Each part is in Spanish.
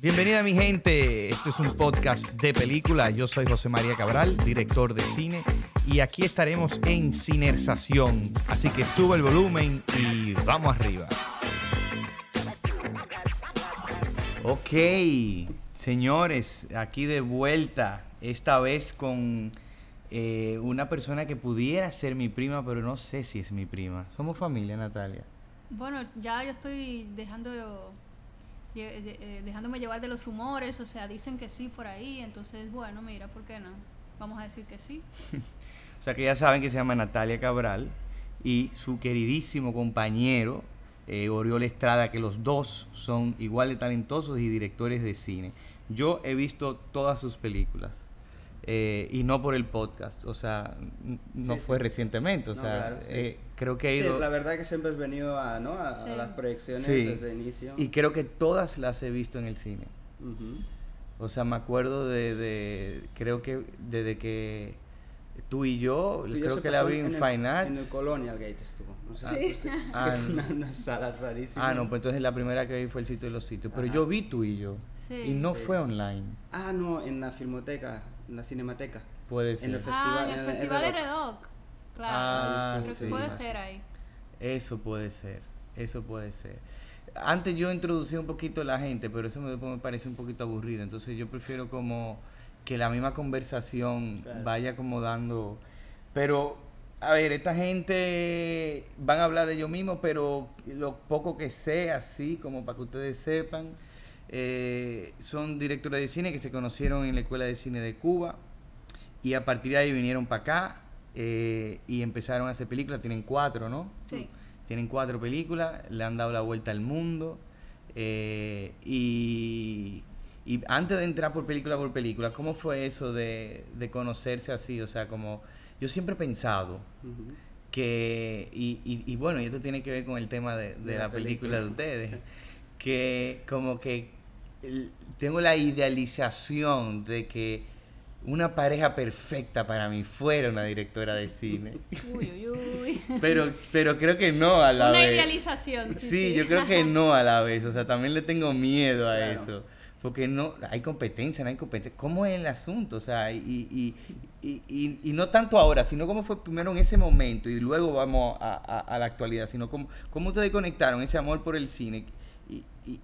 Bienvenida mi gente, esto es un podcast de película. Yo soy José María Cabral, director de cine, y aquí estaremos en Cinersación. Así que sube el volumen y vamos arriba. Ok, señores, aquí de vuelta, esta vez con eh, una persona que pudiera ser mi prima, pero no sé si es mi prima. Somos familia, Natalia. Bueno, ya yo estoy dejando dejándome llevar de los rumores, o sea, dicen que sí por ahí, entonces, bueno, mira, ¿por qué no? Vamos a decir que sí. o sea, que ya saben que se llama Natalia Cabral y su queridísimo compañero, eh, Oriol Estrada, que los dos son igual de talentosos y directores de cine. Yo he visto todas sus películas. Eh, y no por el podcast, o sea, no fue recientemente, o sea, eh, creo que he ido... la verdad que siempre has venido a, ¿no? a, las proyecciones desde el inicio. Y creo que todas las he visto en el cine. O sea, me acuerdo de, creo que desde que tú y yo, creo que la vi en, Fine Arts. En el Colonial Gate estuvo. No sé, sí. ah, una, sala rarísima. Ah, no, pues entonces la primera que vi fue el sitio de los sitios. Pero yo vi tú y yo. y no fue online. Ah, no, en la filmoteca en la Cinemateca. Puede ser. En el festival, ah, en el festival de Redoc. Claro, ah, creo que puede ser ahí. Eso puede ser, eso puede ser. Antes yo introducí un poquito a la gente, pero eso me, me parece un poquito aburrido. Entonces yo prefiero como que la misma conversación vaya como dando... Pero, a ver, esta gente van a hablar de ellos mismos, pero lo poco que sé, así como para que ustedes sepan, eh, son directores de cine que se conocieron en la Escuela de Cine de Cuba y a partir de ahí vinieron para acá eh, y empezaron a hacer películas. Tienen cuatro, ¿no? Sí. Tienen cuatro películas, le han dado la vuelta al mundo eh, y, antes de entrar por película por película, ¿cómo fue eso de, conocerse así? O sea, como yo siempre he pensado que, y, bueno, y esto tiene que ver con el tema de, la, película de ustedes, que como que tengo la idealización de que una pareja perfecta para mí fuera una directora de cine. Uy, uy, uy. Pero, pero creo que no a la vez. Una idealización. Sí, yo creo que no a la vez. O sea, también le tengo miedo a eso. Porque no hay competencia, no hay competencia. ¿Cómo es el asunto? O sea, y, y, y, y, no tanto ahora, sino cómo fue primero en ese momento y luego vamos a, a, a la actualidad, sino cómo, cómo ustedes conectaron ese amor por el cine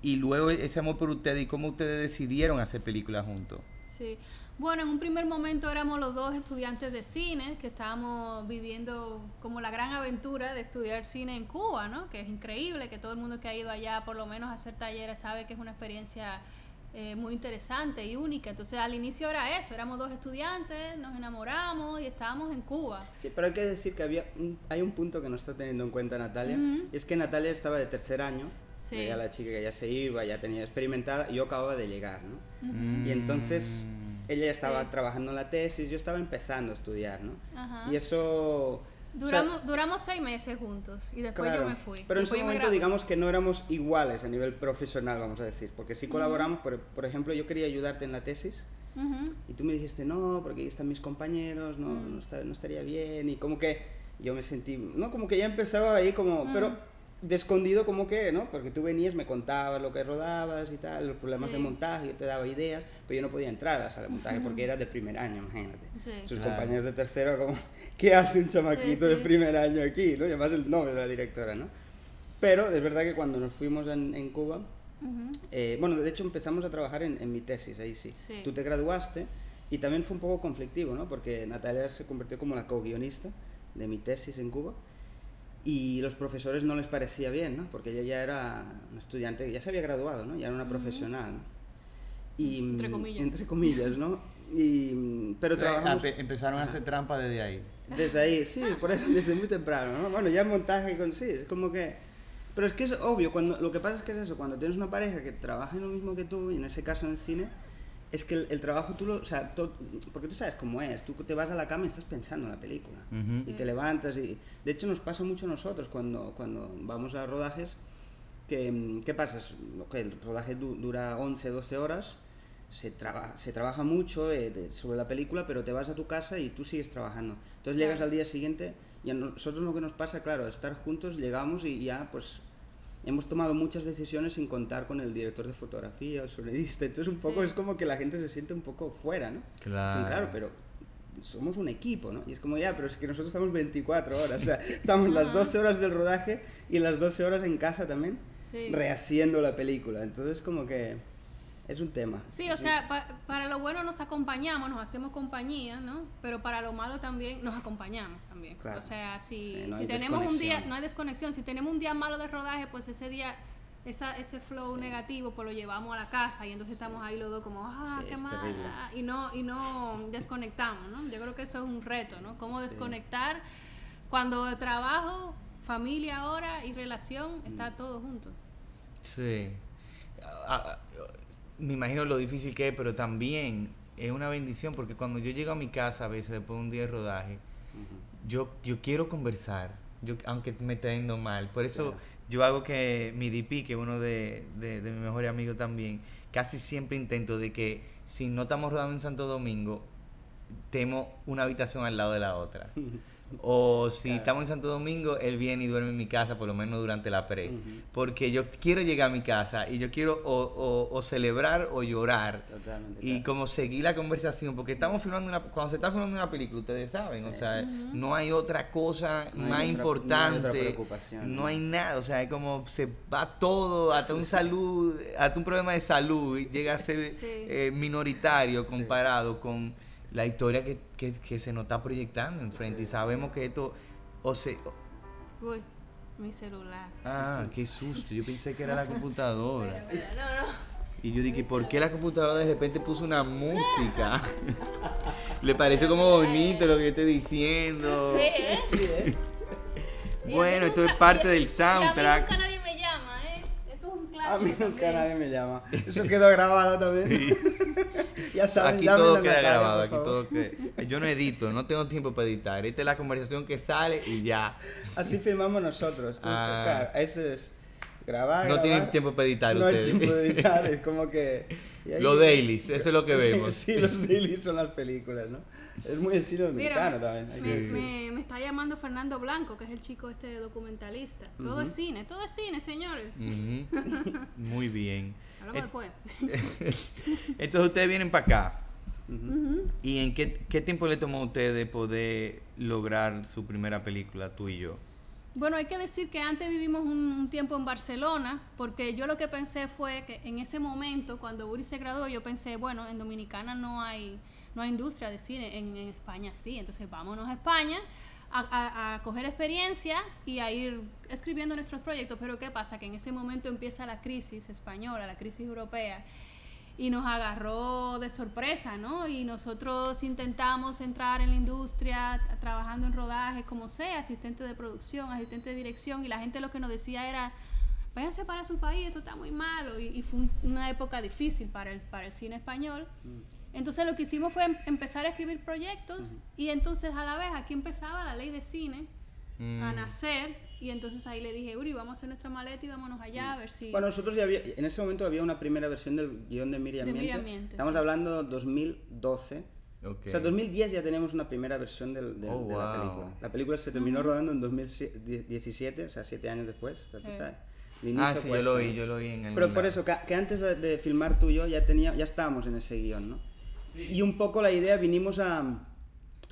y, luego ese amor por ustedes y cómo ustedes decidieron hacer películas juntos. Sí. Bueno, en un primer momento éramos los dos estudiantes de cine que estábamos viviendo como la gran aventura de estudiar cine en Cuba, ¿no? Que es increíble, que todo el mundo que ha ido allá por lo menos a hacer talleres sabe que es una experiencia eh, muy interesante y única. Entonces al inicio era eso, éramos dos estudiantes, nos enamoramos y estábamos en Cuba. Sí, pero hay que decir que había hay un punto que no está teniendo en cuenta Natalia, y es que Natalia estaba de tercer año Sí. la chica que ya se iba, ya tenía experimentada, y yo acababa de llegar, ¿no? Y entonces ella ya estaba trabajando en la tesis, yo estaba empezando a estudiar, ¿no? Y eso... Duramos, duramos seis meses juntos y después yo me fui. Pero en ese momento digamos que no éramos iguales a nivel profesional, vamos a decir, porque sí colaboramos, por, por, ejemplo, yo quería ayudarte en la tesis y tú me dijiste, no, porque ahí están mis compañeros, no, no, no, estaría bien y como que yo me sentí, no, como que ya empezaba ahí como, pero de escondido como que, ¿no? Porque tú venías, me contabas lo que rodabas y tal, los problemas de montaje, yo te daba ideas, pero yo no podía entrar a la sala de montaje porque era de primer año, imagínate. Sus compañeros de tercero como, ¿qué hace un chamaquito de primer año aquí? ¿no? Y además el nombre de la directora, ¿no? Pero es verdad que cuando nos fuimos en, en Cuba, eh, bueno, de hecho empezamos a trabajar en, en mi tesis, ahí sí. Tú te graduaste y también fue un poco conflictivo, ¿no? Porque Natalia se convirtió como la co-guionista de mi tesis en Cuba y los profesores no les parecía bien, ¿no? Porque ella ya era una estudiante, ya se había graduado, ¿no? Ya era una profesional. Y, entre comillas. Entre comillas, ¿no? Y, pero trabajamos... Empezaron a hacer trampa desde ahí. Desde ahí, sí, por eso desde muy temprano, ¿no? Bueno, ya en montaje, con, sí, es como que... Pero es que es obvio, cuando, lo que pasa es que es eso, cuando tienes una pareja que trabaja en lo mismo que tú, y en ese caso en el cine, es que el, trabajo tú lo, o sea, porque tú sabes cómo es, tú te vas a la cama y estás pensando en la película y te levantas y de hecho nos pasa mucho a nosotros cuando, cuando vamos a rodajes que, ¿qué pasa? que el rodaje dura 11, 12 horas, se, traba, se trabaja mucho eh, sobre la película, pero te vas a tu casa y tú sigues trabajando. Entonces llegas al día siguiente y a nosotros lo que nos pasa, claro, estar juntos, llegamos y ya pues hemos tomado muchas decisiones sin contar con el director de fotografía, el sonidista. Entonces, un poco es como que la gente se siente un poco fuera, ¿no? Claro. Sí, claro, pero somos un equipo, ¿no? Y es como, ya, pero es que nosotros estamos 24 horas, o sea, estamos las 12 horas del rodaje y las 12 horas en casa también, Sí. rehaciendo la película. Entonces, como que es un tema. Sí, o sea, pa- para lo bueno nos acompañamos, nos hacemos compañía, ¿no? Pero para lo malo también nos acompañamos también. Claro. O sea, si, Sí, no si tenemos un día, no hay desconexión, si tenemos un día malo de rodaje, pues ese día, esa, ese flow negativo, pues lo llevamos a la casa y entonces estamos ahí los dos como, ah, Sí, qué mal, y no, y no desconectamos, ¿no? Yo creo que eso es un reto, ¿no? Cómo desconectar cuando trabajo, familia ahora y relación, está Mm. todo junto. Sí. Me imagino lo difícil que es, pero también es una bendición porque cuando yo llego a mi casa a veces después de un día de rodaje, yo, yo quiero conversar, yo, aunque me esté yendo mal. Por eso Claro. yo hago que mi DP, que es uno de, de, de mis mejores amigos también, casi siempre intento de que si no estamos rodando en Santo Domingo, tenemos una habitación al lado de la otra. O si Claro. estamos en Santo Domingo, él viene y duerme en mi casa, por lo menos durante la pre. Porque yo quiero llegar a mi casa y yo quiero o, o- o celebrar o llorar. Totalmente. Y claro. como seguir la conversación, porque estamos filmando una, cuando se está filmando una película, ustedes saben, o Sí. sea, no hay otra cosa No más otra- importante, no hay otra preocupación, no ¿no? hay nada, o sea, es como se va todo, hasta un salud, hasta un problema de salud y llega a ser Sí. eh, minoritario comparado con la historia que, que- que se nos está proyectando enfrente y sabemos que esto, o se, Uy, mi celular. ah, qué susto, yo pensé que era la computadora. No, no. Y yo dije, ¿por qué la computadora de repente puso una música? Le parece como bonito lo que yo estoy diciendo. Sí, ¿eh? Bueno, esto es parte del soundtrack. nunca nadie me llama, ¿eh? Clásico. A mí nunca también. nadie me llama. Eso quedó grabado también. ya saben, Aquí todo queda grabado, aquí todo queda. Yo no edito, no tengo tiempo para editar. Esta es la conversación que sale y ya. Así filmamos nosotros. Tú, Ah. claro, ese es grabar. No grabar. tienen tiempo para editar No hay ustedes. tiempo de editar, es como que. Los dailies, eso es lo que Sí, vemos. Sí, los dailies son las películas, ¿no? Es muy estilo Mira, dominicano también. me, me- me está llamando Fernando Blanco, que es el chico este documentalista. Todo es cine, todo es cine, señores. Muy bien. Hablamos después. Entonces ustedes vienen para acá. ¿Y en qué, qué tiempo le tomó a ustedes poder lograr su primera película, tú y yo? Bueno, hay que decir que antes vivimos un, un tiempo en Barcelona, porque yo lo que pensé fue que en ese momento, cuando Uri se graduó, yo pensé, bueno, en Dominicana no hay, no hay industria de cine, en, en España sí, entonces vámonos a España a, a- coger experiencia y a ir escribiendo nuestros proyectos. Pero ¿qué pasa? Que en ese momento empieza la crisis española, la crisis europea, y nos agarró de sorpresa, ¿no? Y nosotros intentamos entrar en la industria, trabajando en rodaje, como sea, asistente de producción, asistente de dirección, y la gente lo que nos decía era, váyanse para su país, esto está muy malo, y, fue un- una época difícil para el, para el cine español. Entonces lo que hicimos fue em- empezar a escribir proyectos, y entonces a la vez aquí empezaba la ley de cine a Mm. nacer, y entonces ahí le dije, Uri, vamos a hacer nuestra maleta y vámonos allá a ver si... Bueno, nosotros ya había, en ese momento había una primera versión del guion de Miriam De. Miriam Miente, Estamos sí. hablando 2012. Ok. O sea, 2010 ya tenemos una primera versión del- del- Oh, de la wow. película. La película se terminó rodando en 2017, o sea, siete años después. O sea, tú Eh. sabes. Ah, El inicio sí, yo lo vi, yo lo vi en el... Pero por eso, que, que antes de, de filmar tú y yo ya, tenía, ya estábamos en ese guion, ¿no? Y un poco la idea, vinimos a,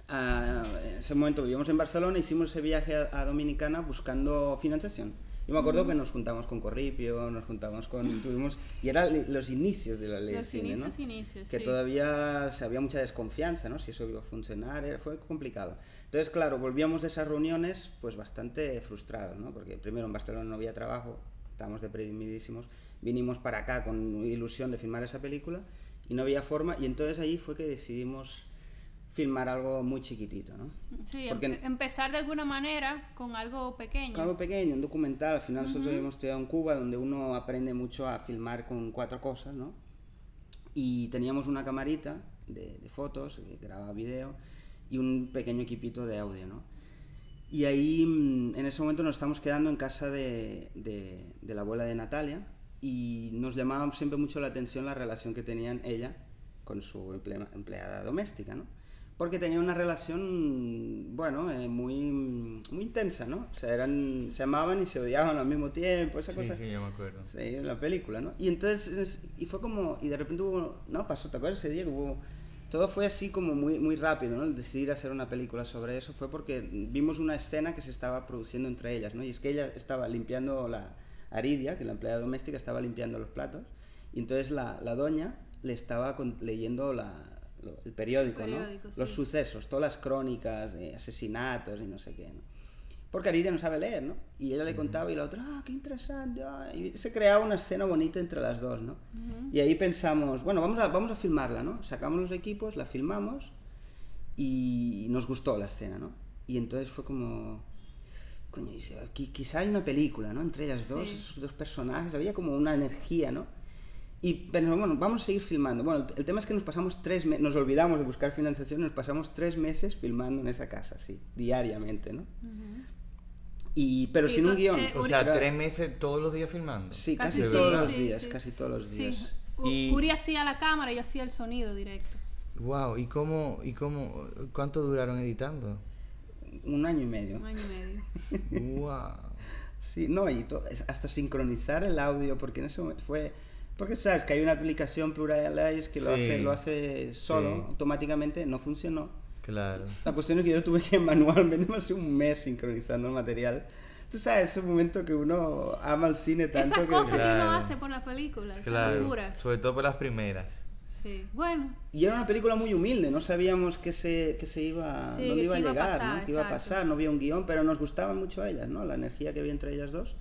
a- En ese momento vivíamos en Barcelona, hicimos ese viaje a, a Dominicana buscando financiación. Yo me acuerdo que nos juntamos con Corripio, nos juntamos con... Tuvimos, y eran los inicios de la ley de Los cine, inicios, ¿no? inicios, que sí. todavía había mucha desconfianza, ¿no? Si eso iba a funcionar, era- fue complicado. Entonces, claro, volvíamos de esas reuniones pues bastante frustrados, ¿no? Porque primero en Barcelona no había trabajo, estábamos deprimidísimos, vinimos para acá con ilusión de filmar esa película y no había forma y entonces ahí fue que decidimos filmar algo muy chiquitito, ¿no? Sí, Porque- empe- empezar de alguna manera con algo pequeño. Algo pequeño, un documental. Al final nosotros habíamos estudiado en Cuba, donde uno aprende mucho a filmar con cuatro cosas, ¿no? Y teníamos una camarita de, de fotos, que grababa video, y un pequeño equipito de audio, ¿no? Y ahí, mm, en ese momento, nos estamos quedando en casa de, de- de la abuela de Natalia, y nos llamaba siempre mucho la atención la relación que tenían ella con su emple- empleada doméstica, ¿no? porque tenía una relación, bueno, eh, muy, muy intensa, ¿no? O sea, eran, se amaban y se odiaban al mismo tiempo, esa cosa. Sí, yo me acuerdo. Sí, en la película, ¿no? Y entonces, y fue como, y de repente hubo, no, pasó, ¿te acuerdas ese día que hubo, todo fue así como muy, muy rápido, ¿no? El decidir hacer una película sobre eso fue porque vimos una escena que se estaba produciendo entre ellas, ¿no? Y es que ella estaba limpiando la, Aridia, que la empleada doméstica estaba limpiando los platos, y entonces la, la doña le estaba leyendo la, el periódico, ¿no? Los sucesos, todas las crónicas de asesinatos y no sé qué, ¿no? Porque Aridia no sabe leer, ¿no? Y ella le contaba y la otra, ah, qué interesante. y se creaba una escena bonita entre las dos, ¿no? Y ahí pensamos, bueno, vamos a, vamos a filmarla, ¿no? Sacamos los equipos, la filmamos y nos gustó la escena, ¿no? Y entonces fue como, coño, quizá hay una película, ¿no? Entre ellas dos, esos dos personajes, había como una energía, ¿no? Y bueno, vamos a seguir filmando. Bueno, el, tema es que nos pasamos tres meses, nos olvidamos de buscar financiación, nos pasamos tres meses filmando en esa casa, sí, diariamente, ¿no? y, pero sin un guion. Eh, o sea, tres meses todos los días filmando. Sí, casi, todos los días, casi todos los días. Y... Uri hacía la cámara y yo hacía el sonido directo. Wow, ¿y cómo, y cómo, cuánto duraron editando? Un año y medio. Un año y medio. wow. Sí, no, y hasta sincronizar el audio, porque en ese momento fue porque sabes que hay una aplicación Pluralize que lo, hace, lo hace solo, automáticamente, no funcionó. Claro. La cuestión es que yo tuve que manualmente, más de un mes sincronizando el material. Tú sabes, ese momento que uno ama el cine tanto Esas cosas que uno hace por las películas, claro. Sobre todo por las primeras. Sí, bueno. Y era una película muy humilde, no sabíamos que se, que se iba, dónde iba a llegar, ¿no? qué iba a pasar, no había un guion, pero nos gustaban mucho ellas, ¿no? La energía que había entre ellas dos.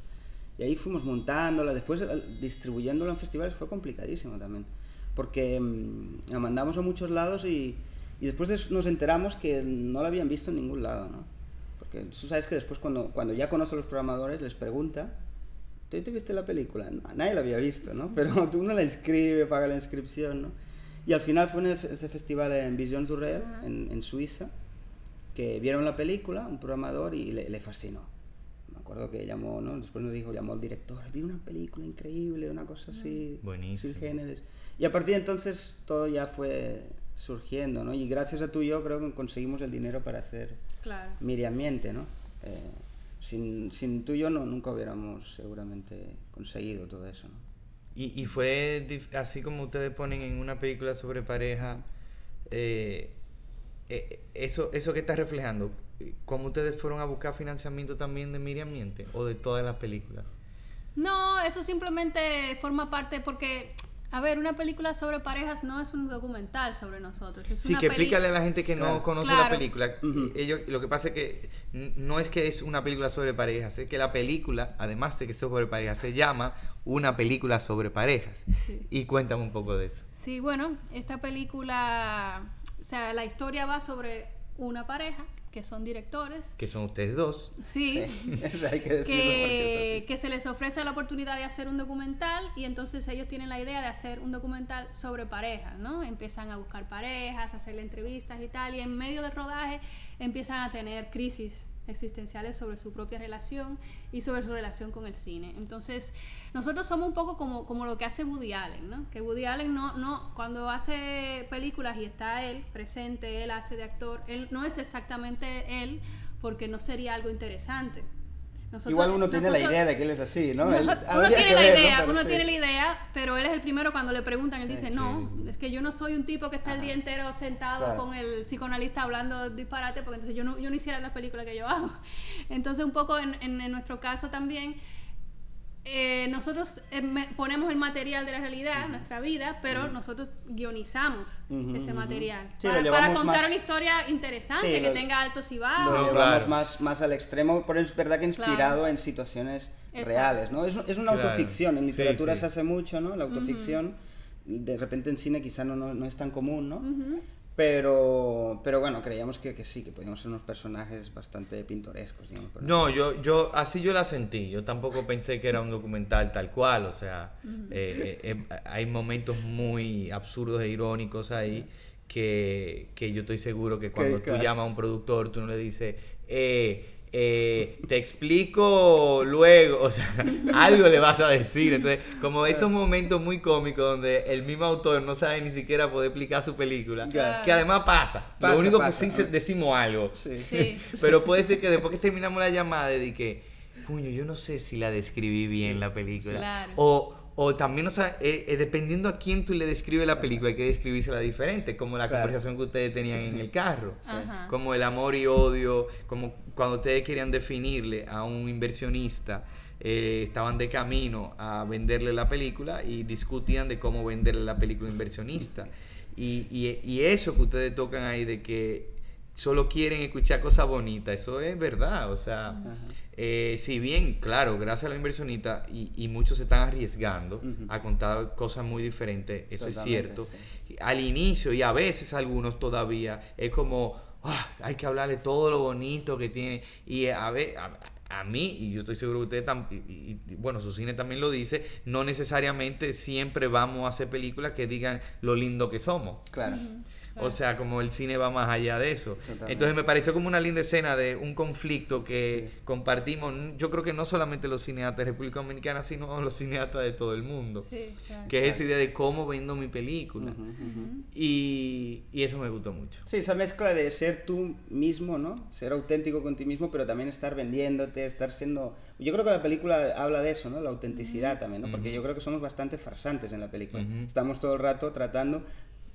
Y ahí fuimos montándola, después distribuyéndola en festivales fue complicadísimo también, porque mm, la mandamos a muchos lados y, y, después nos enteramos que no la habían visto en ningún lado, ¿no? Porque tú sabes que después cuando, cuando ya conoce a los programadores les pregunta, ¿tú te viste la película? nadie la había visto, ¿no? Pero tú no la inscribe, paga la inscripción, ¿no? Y al final fue en ese festival en Vision Surreal, en, en, Suiza, que vieron la película, un programador, y le fascinó recuerdo que llamó, ¿no? Después nos dijo, llamó al director, vi una película increíble, una cosa así, Buenísimo. sin géneros. Y a partir de entonces todo ya fue surgiendo, ¿no? Y gracias a tú y yo creo que conseguimos el dinero para hacer claro. Miriam Miente, ¿no? Eh, sin, sin tú y yo no, nunca hubiéramos seguramente conseguido todo eso, ¿no? Y, y fue así como ustedes ponen en una película sobre pareja, eh, eh, eso, eso que está reflejando, ¿Cómo ustedes fueron a buscar financiamiento también de Miriam Miente o de todas las películas? No, eso simplemente forma parte porque, a ver, una película sobre parejas no es un documental sobre nosotros. sí, que explícale a la gente que no conoce la película. Ellos, lo que pasa es que no es que es una película sobre parejas, es que la película, además de que es sobre parejas, se llama una película sobre parejas. Y cuéntame un poco de eso. Sí, bueno, esta película, o sea, la historia va sobre una pareja que son directores. Que son ustedes dos. Sí. Hay que decirlo que, que se les ofrece la oportunidad de hacer un documental y entonces ellos tienen la idea de hacer un documental sobre parejas, ¿no? Empiezan a buscar parejas, a hacerle entrevistas y tal, y en medio del rodaje empiezan a tener crisis existenciales sobre su propia relación y sobre su relación con el cine. Entonces, nosotros somos un poco como, como lo que hace Woody Allen, ¿no? Que Woody Allen no, no, cuando hace películas y está él presente, él hace de actor, él no es exactamente él porque no sería algo interesante. Igual uno tiene la idea de que él es así, ¿no? uno tiene la idea, uno tiene la idea, pero él es el primero cuando le preguntan, él dice, no, es que yo no soy un tipo que está el día entero sentado con el psicoanalista hablando disparate, porque entonces yo no, yo no hiciera la película que yo hago. Entonces un poco en, en nuestro caso también eh, nosotros eh, ponemos el material de la realidad, nuestra vida, pero nosotros guionizamos ese material. Para, contar una historia interesante, que tenga altos y bajos. Lo llevamos más, más al extremo, pero es verdad que inspirado en situaciones reales, ¿no? Es, es una autoficción, en literatura se hace mucho, ¿no? La autoficción, de repente en cine quizá no, no, es tan común, ¿no? Pero, pero bueno, creíamos que, que, sí, que podíamos ser unos personajes bastante pintorescos, digamos. No, yo, yo, así yo la sentí. Yo tampoco pensé que era un documental tal cual. O sea, eh, eh, eh, hay momentos muy absurdos e irónicos ahí que, que yo estoy seguro que cuando tú llamas a un productor, tú no le dices, eh, eh, te explico luego, o sea, algo le vas a decir. Entonces, como esos momentos muy cómicos donde el mismo autor no sabe ni siquiera poder explicar su película, que además pasa. Lo único que sí decimos algo. Sí. Pero puede ser que después que terminamos la llamada, de que, puño, yo no sé si la describí bien la película. Claro. O o también, o sea, eh, eh, dependiendo a quién tú le describes la película, hay que describírsela diferente, como la conversación que ustedes tenían en el carro, como el amor y odio, como cuando ustedes querían definirle a un inversionista, eh, estaban de camino a venderle la película y discutían de cómo venderle la película inversionista. Y, y, y eso que ustedes tocan ahí de que solo quieren escuchar cosas bonitas, eso es verdad, o sea... Eh, si bien, claro, gracias a los inversionistas y, muchos se están arriesgando a contar cosas muy diferentes, eso es cierto. Al inicio y a veces algunos todavía es como, ah, hay que hablarle todo lo bonito que tiene. Y a, ver, a, mí, y yo estoy seguro que ustedes también, y, bueno, su cine también lo dice, no necesariamente siempre vamos a hacer películas que digan lo lindo que somos. Claro. O sea, como el cine va más allá de eso. Entonces me pareció como una linda escena de un conflicto que compartimos, yo creo que no solamente los cineastas de República Dominicana, sino los cineastas de todo el mundo. Que es esa idea de cómo vendo mi película. y, y, eso me gustó mucho. Sí, esa mezcla de ser tú mismo, ¿no? Ser auténtico con ti mismo, pero también estar vendiéndote, estar siendo... Yo creo que la película habla de eso, ¿no? La autenticidad también, ¿no? Porque yo creo que somos bastante farsantes en la película. Estamos todo el rato tratando,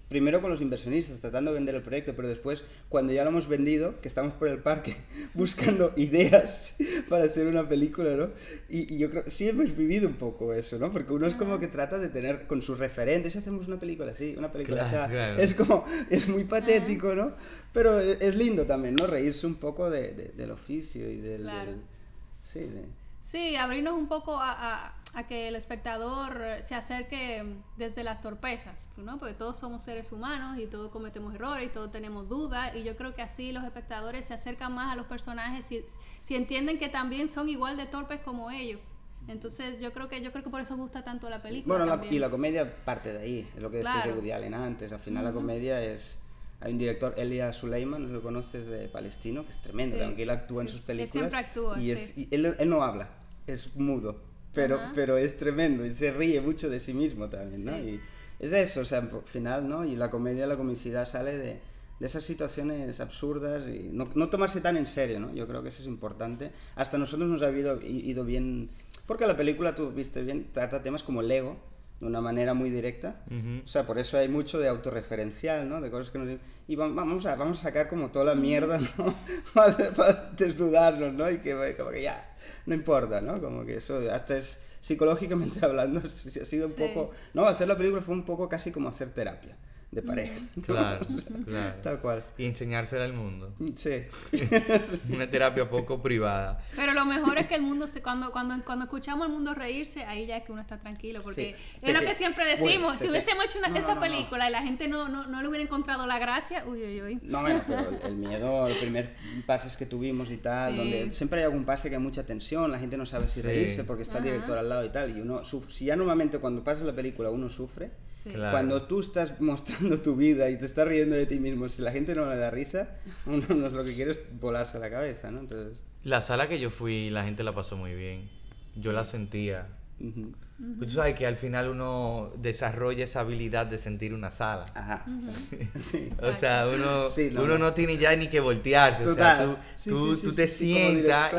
primero con los inversionistas, tratando de vender el proyecto, pero después, cuando ya lo hemos vendido, que estamos por el parque buscando ideas para hacer una película, ¿no? Y, yo creo, sí hemos vivido un poco eso, ¿no? Porque uno es como que trata de tener con sus referentes, hacemos una película así, una película así, es como, es muy patético, ¿no? Pero e, es, lindo también, ¿no? Reírse un poco de, del oficio y del... sí, sí, abrirnos un poco a a que el espectador se acerque desde las torpezas, ¿no? Porque todos somos seres humanos y todos cometemos errores y todos tenemos dudas y yo creo que así los espectadores se acercan más a los personajes si, si entienden que también son igual de torpes como ellos. Entonces yo creo que yo creo que por eso gusta tanto la película. Bueno, y la comedia parte de ahí, es lo que decía Woody Allen antes, al final la comedia es... Hay un director, Elia Suleiman, lo conoces de Palestino, que es tremendo, aunque él actúa en sus películas. siempre actúa, y, es, y él, él no habla, es mudo pero, pero es tremendo y se ríe mucho de sí mismo también, ¿no? Y es eso, o sea, al final, ¿no? Y la comedia, la comicidad sale de, de esas situaciones absurdas y no, no, tomarse tan en serio, ¿no? Yo creo que eso es importante. Hasta nosotros nos ha ido, ido bien, porque la película, tú viste bien, trata temas como el ego, de una manera muy directa. O sea, por eso hay mucho de autorreferencial, ¿no? De cosas que nos... Y vamos a, vamos a sacar como toda la mierda, ¿no? para desnudarnos, ¿no? Y que, como que ya no importa, ¿no? Como que eso hasta es psicológicamente hablando, ha sido un poco, no, hacer la película fue un poco casi como hacer terapia de pareja. Claro, claro. Tal cual. Y enseñársela al mundo. Sí. Una terapia poco privada. Pero lo mejor es que el mundo, se, cuando, cuando, cuando escuchamos al mundo reírse, ahí ya es que uno está tranquilo, porque es lo que siempre decimos, si hubiésemos hecho una, esta película y la gente no, no, no, le hubiera encontrado la gracia, uy, uy, uy. No, bueno, pero el, miedo, el primer pases que tuvimos y tal, donde siempre hay algún pase que hay mucha tensión, la gente no sabe si reírse porque está el director al lado y tal, y uno, si ya normalmente cuando pasas la película uno sufre, cuando tú estás mostrando tu vida y te estás riendo de ti mismo, si la gente no le da risa, uno no es lo que quiere es volarse la cabeza, ¿no? Entonces... La sala que yo fui, la gente la pasó muy bien. Yo la sentía. Pues tú sabes que al final uno desarrolla esa habilidad de sentir una sala. Ajá. o sea, uno, uno no. tiene ya ni que voltearse. O sea, tú, tú, te sientas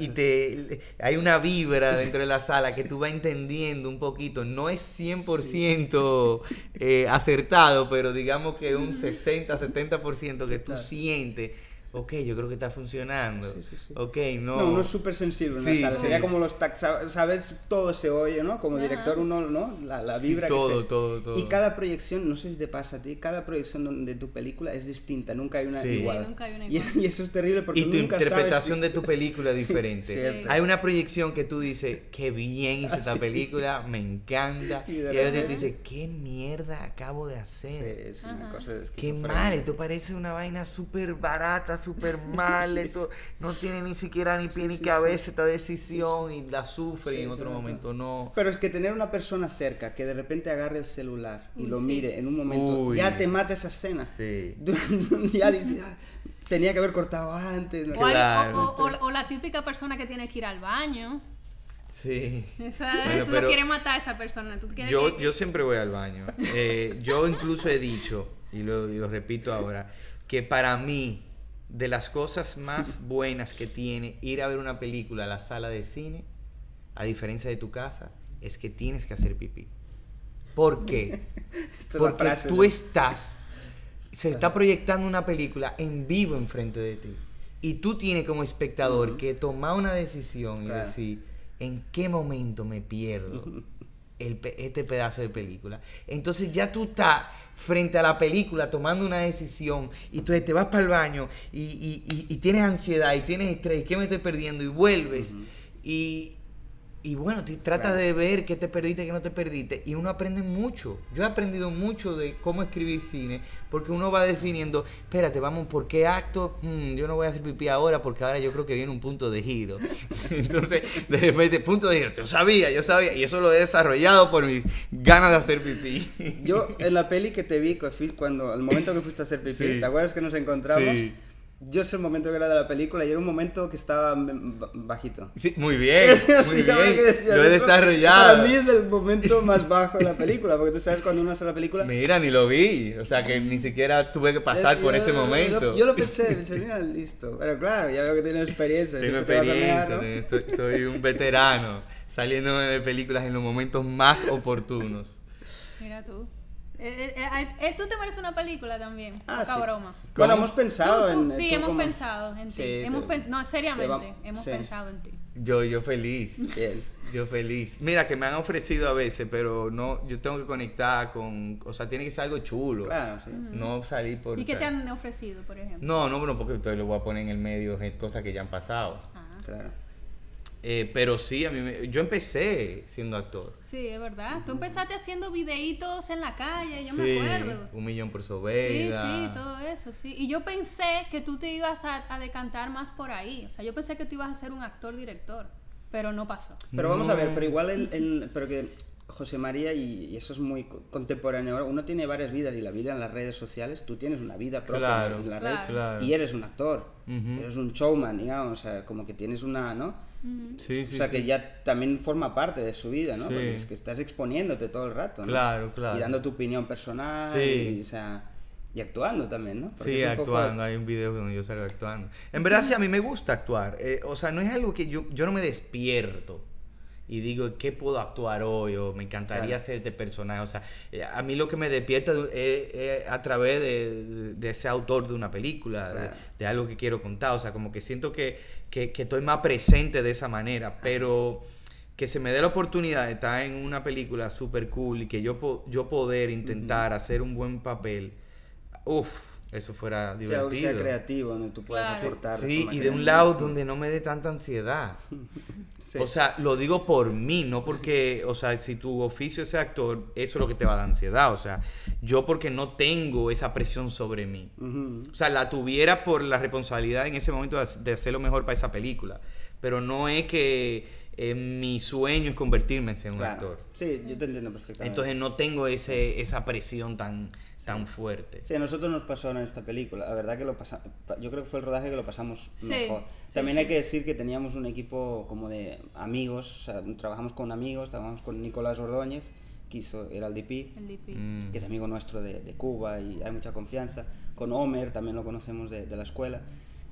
y, y, te, hay una vibra dentro de la sala que tú vas entendiendo un poquito. No es 100% eh, acertado, pero digamos que un 60-70% que tú sientes ok, yo creo que está funcionando. Sí, sí, sí. Ok, no. No, uno es súper sensible en una sala. Sería como los tax, sabes, todo se oye, ¿no? Como director uno, ¿no? La, la vibra todo, que se... todo, todo. Y cada proyección, no sé si te pasa a ti, cada proyección de tu película es distinta, nunca hay una igual. Nunca hay una igual. Y, eso es terrible porque y tu nunca interpretación de tu película es diferente. hay una proyección que tú dices, qué bien hice esta película, me encanta. Y, de y repente tú dices, qué mierda acabo de hacer. Sí, es una cosa Qué mal, esto parece una vaina súper barata, súper mal, esto no tiene ni siquiera ni pie ni cabeza esta decisión y la sufre y en otro momento no. Pero es que tener una persona cerca que de repente agarre el celular y lo mire en un momento, ya te mata esa escena. Sí. ya dices, tenía que haber cortado antes. ¿no? O, Claro, o- o- o la típica persona que tiene que ir al baño. Sí. Esa, Bueno, tú pero- no quieres matar a esa persona. Tú quieres Yo, que- yo siempre voy al baño. Eh, yo incluso he dicho, y lo, y lo repito ahora, que para mí, de las cosas más buenas que tiene ir a ver una película a la sala de cine, a diferencia de tu casa, es que tienes que hacer pipí. ¿Por qué? Porque frase, tú ¿no? estás, se está proyectando una película en vivo enfrente de ti. Y tú tienes como espectador que tomar una decisión y decir, ¿en qué momento me pierdo el este pedazo de película? Entonces ya tú estás frente a la película tomando una decisión y tú te vas para el baño y, y- y- y tienes ansiedad y tienes estrés, ¿qué me estoy perdiendo? Y vuelves y, y bueno, te tratas Claro. de ver qué te perdiste, qué no te perdiste. Y uno aprende mucho. Yo he aprendido mucho de cómo escribir cine, porque uno va definiendo, espérate, vamos, ¿por qué acto? Hmm, yo no voy a hacer pipí ahora porque ahora yo creo que viene un punto de giro. Entonces, de repente, punto de giro, yo sabía, yo sabía. Y eso lo he desarrollado por mis ganas de hacer pipí. Yo en la peli que te vi, cuando el momento que fuiste a hacer pipí, Sí. ¿te acuerdas que nos encontramos? Sí. Yo sé el momento que era de la película y era un momento que estaba mm, ba- bajito. Sí, muy bien, muy Sí, bien. Lo he desarrollado. Para mí es el momento más bajo de la película, porque tú sabes cuando uno hace la película... Mira, ni lo vi. O sea que ni siquiera tuve que pasar es- por yo- ese yo- momento. Yo, lo pensé, pensé, mira, listo. Pero claro, ya veo que tienes experiencia. Tengo experiencia, ¿no? soy, soy un veterano, saliéndome de películas en los momentos más oportunos. Mira tú. Eh, eh, eh, eh, tú te mereces una película también. Ah, poca sí. broma. Bueno, hemos pensado Tú- tú- en... sí, tú hemos como- pensado en ti. Sí, hemos te- pens- no, seriamente, va- hemos sí. pensado en ti. Yo, yo feliz. Bien. Yo feliz. Mira, que me han ofrecido a veces, pero no, yo tengo que conectar con, o sea, tiene que ser algo chulo. Claro, sí. No salir por... ¿Y qué te han ofrecido, por ejemplo? No, no, no, porque lo voy a poner en el medio, cosas que ya han pasado. Ah, Claro. Eh, pero sí, a mí me- yo empecé siendo actor. sí, es verdad. Tú empezaste haciendo videitos en la calle, yo sí, me acuerdo. un millón por Sí, Sobeida. sí, todo eso, sí. Y yo pensé que tú te ibas a, a decantar más por ahí. O sea, yo pensé que tú ibas a ser un actor-director, pero no pasó. Pero vamos a ver, pero igual el, el- pero que José María, y, y eso es muy co- contemporáneo ahora, uno tiene varias vidas y la vida en las redes sociales, tú tienes una vida propia Claro, en las Claro. redes claro. y eres un actor, Ujú. eres un showman, digamos, o sea, como que tienes una, ¿no? Sí, sí, o sea, sí. que ya también forma parte de su vida, ¿no? Sí. Porque es que estás exponiéndote todo el rato, ¿no? Claro, claro. Y dando tu opinión personal, Sí. y, o sea, y actuando también, ¿no? Porque Sí, es un poco- actuando. Hay un video donde yo salgo actuando. En verdad, sí, a mí me gusta actuar. Eh, o sea, no es algo que yo, yo no me despierto y digo, ¿qué puedo actuar hoy? O me encantaría Claro. ser este personaje. O sea, eh, a mí lo que me despierta es es a través de, de ese autor de una película, de- Claro. de, algo que quiero contar. O sea, como que siento que, que, que estoy más presente de esa manera. Pero que se me dé la oportunidad de estar en una película súper cool y que yo, yo poder intentar hacer un buen papel, uff, eso fuera divertido. sea creativo, donde tú puedas Claro. aportar. Sí, y de un lado donde no me dé tanta ansiedad. Sí. O sea, lo digo por mí, no porque, o sea, si tu oficio es actor, eso es lo que te va a dar ansiedad. O sea, yo porque no tengo esa presión sobre mí. O sea, la tuviera por la responsabilidad en ese momento de, de hacer lo mejor para esa película. Pero no es que eh, mi sueño es convertirme en un Claro. actor. Sí, yo te entiendo perfectamente. Entonces no tengo ese, esa presión tan, tan fuerte. Sí, a nosotros nos pasó en esta película. La verdad que lo pasamos. Yo creo que fue el rodaje que lo pasamos Sí, mejor. sí, También sí. hay que decir que teníamos un equipo como de amigos. O sea, trabajamos con amigos. Trabajamos con Nicolás Ordóñez, que hizo, era el DP, El DP. Mm. que es amigo nuestro de, de Cuba y hay mucha confianza. Con Homer, también lo conocemos de, de la escuela.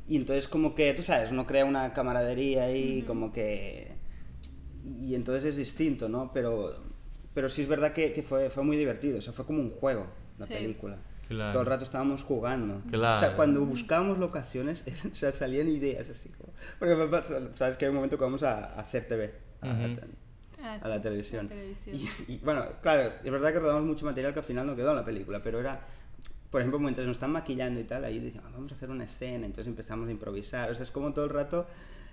Y entonces, como que, tú sabes, uno crea una camaradería ahí, como que. Y entonces es distinto, ¿no? Pero, pero sí es verdad que, que fue, fue muy divertido. O sea, fue como un juego la Sí. película. Claro. Todo el rato estábamos jugando. Claro. O sea, cuando buscábamos locaciones, o sea, salían ideas así como... Porque sabes que hay un momento que vamos a, a hacer TV, a, Ujú. Ah, a sí, la televisión. la televisión. Y, y, bueno, claro, es verdad que rodamos mucho material que al final no quedó en la película, pero era... Por ejemplo, mientras nos están maquillando y tal, ahí decíamos, vamos a hacer una escena, entonces empezamos a improvisar. O sea, es como todo el rato...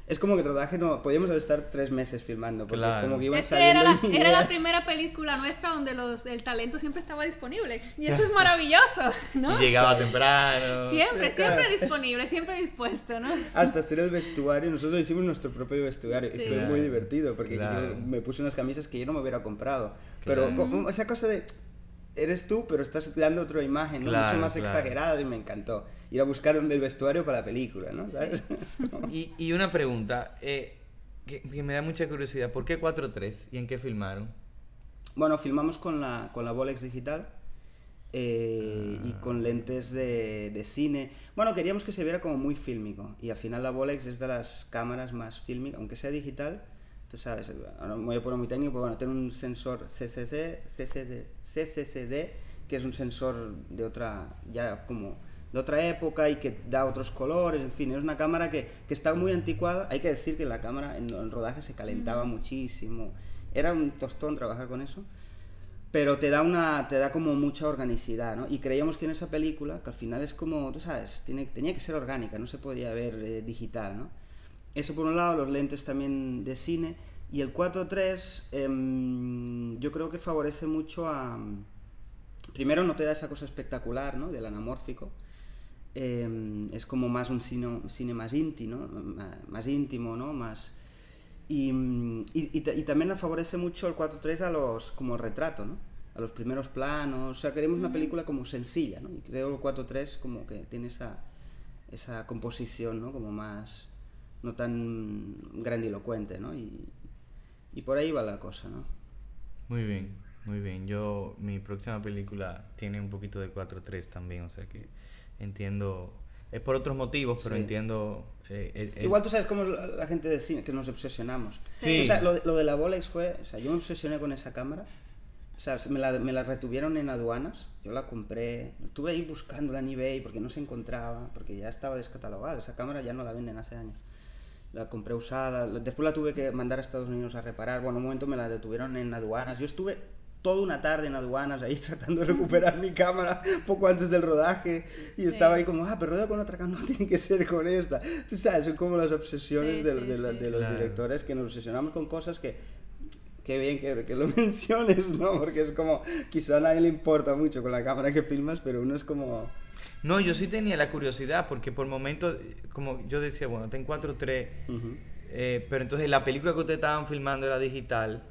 Es como que el rodaje no... Podíamos estar tres meses filmando, porque Claro. es como que iban Es que era saliendo la, era la primera película nuestra donde los, el talento siempre estaba disponible. Y eso es maravilloso, ¿no? Y llegaba temprano. Siempre, claro. siempre disponible, siempre dispuesto, ¿no? hasta hacer el vestuario. Nosotros hicimos nuestro propio vestuario Sí. y fue muy divertido porque claro. yo me puse unas camisas que yo no me hubiera comprado. Pero esa cosa de eres tú, pero estás dando otra imagen, mucho más exagerada y me encantó. Ir a buscar el vestuario para la película, ¿no? ¿Sabes? y, y, una pregunta, eh, que, me da mucha curiosidad, ¿por qué 4.3 y en qué filmaron? Bueno, filmamos con la, con la Bolex digital eh, y con lentes de, de, cine. Bueno, queríamos que se viera como muy fílmico y al final la Bolex es de las cámaras más fílmicas, aunque sea digital, tú sabes, ahora me voy a poner muy técnico, pero bueno, tiene un sensor CCD, CCD, CCCD, que es un sensor de otra, ya como de otra época y que da otros colores, en fin, es una cámara que, que está muy anticuada. Hay que decir que la cámara en, el rodaje se calentaba muchísimo, era un tostón trabajar con eso, pero te da, una, te da como mucha organicidad, ¿no? Y creíamos que en esa película, que al final es como, tú sabes, tiene, tenía que ser orgánica, no se podía ver eh, digital, ¿no? Eso por un lado, los lentes también de cine. Y el 4.3 em, yo creo que favorece mucho a... Primero no te da esa cosa espectacular, ¿no? Del anamórfico. Em, es como más un cine, cine más íntimo, ¿no? Más íntimo, ¿no? Más... Y, y, y, también favorece mucho el 4.3 a los, como el retrato, ¿no? A los primeros planos. O sea, queremos una película como sencilla, ¿no? Y creo el 4.3 como que tiene esa, esa composición, ¿no? Como más no tan grandilocuente, ¿no? Y, y por ahí va la cosa, ¿no? Muy bien, muy bien. Yo, mi próxima película tiene un poquito de 4-3 también, o sea que entiendo, es por otros motivos, pero entiendo... Eh, Igual tú sabes cómo la gente de cine, que nos obsesionamos. Sí. Lo, de la Bolex fue, o sea, yo me obsesioné con esa cámara, o sea, me la, me la retuvieron en aduanas, yo la compré, estuve ahí buscándola en eBay porque no se encontraba, porque ya estaba descatalogada, esa cámara ya no la venden hace años la compré usada, después la tuve que mandar a Estados Unidos a reparar, bueno, un momento me la detuvieron en aduanas, yo estuve toda una tarde en aduanas ahí tratando de recuperar mi cámara poco antes del rodaje y estaba ahí como, ah, pero rueda con otra cámara, no tiene que ser con esta. Tú sabes, son como las obsesiones de, de, los directores que nos obsesionamos con cosas que, qué bien que, que, lo menciones, ¿no? Porque es como, quizá a nadie le importa mucho con la cámara que filmas, pero uno es como no, yo sí tenía la curiosidad porque por momentos, como yo decía, bueno, ten 4.3, eh, pero entonces la película que ustedes estaban filmando era digital,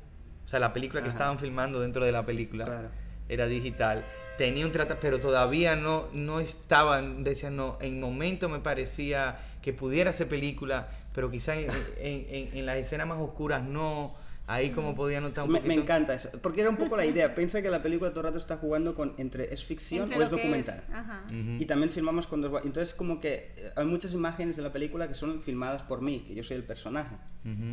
o sea, la película que estaban filmando dentro de la película era digital. Tenía un tratamiento, pero todavía no, no estaban, decían, no, en momento me parecía que pudiera ser película, pero quizá en, en, en las escenas más oscuras no ahí como podía notar un me, me, encanta eso, porque era un poco la idea. Piensa que la película todo el rato está jugando con entre es ficción o es documental. Y también filmamos con dos... Entonces como que eh, hay muchas imágenes de la película que son filmadas por mí, que yo soy el personaje.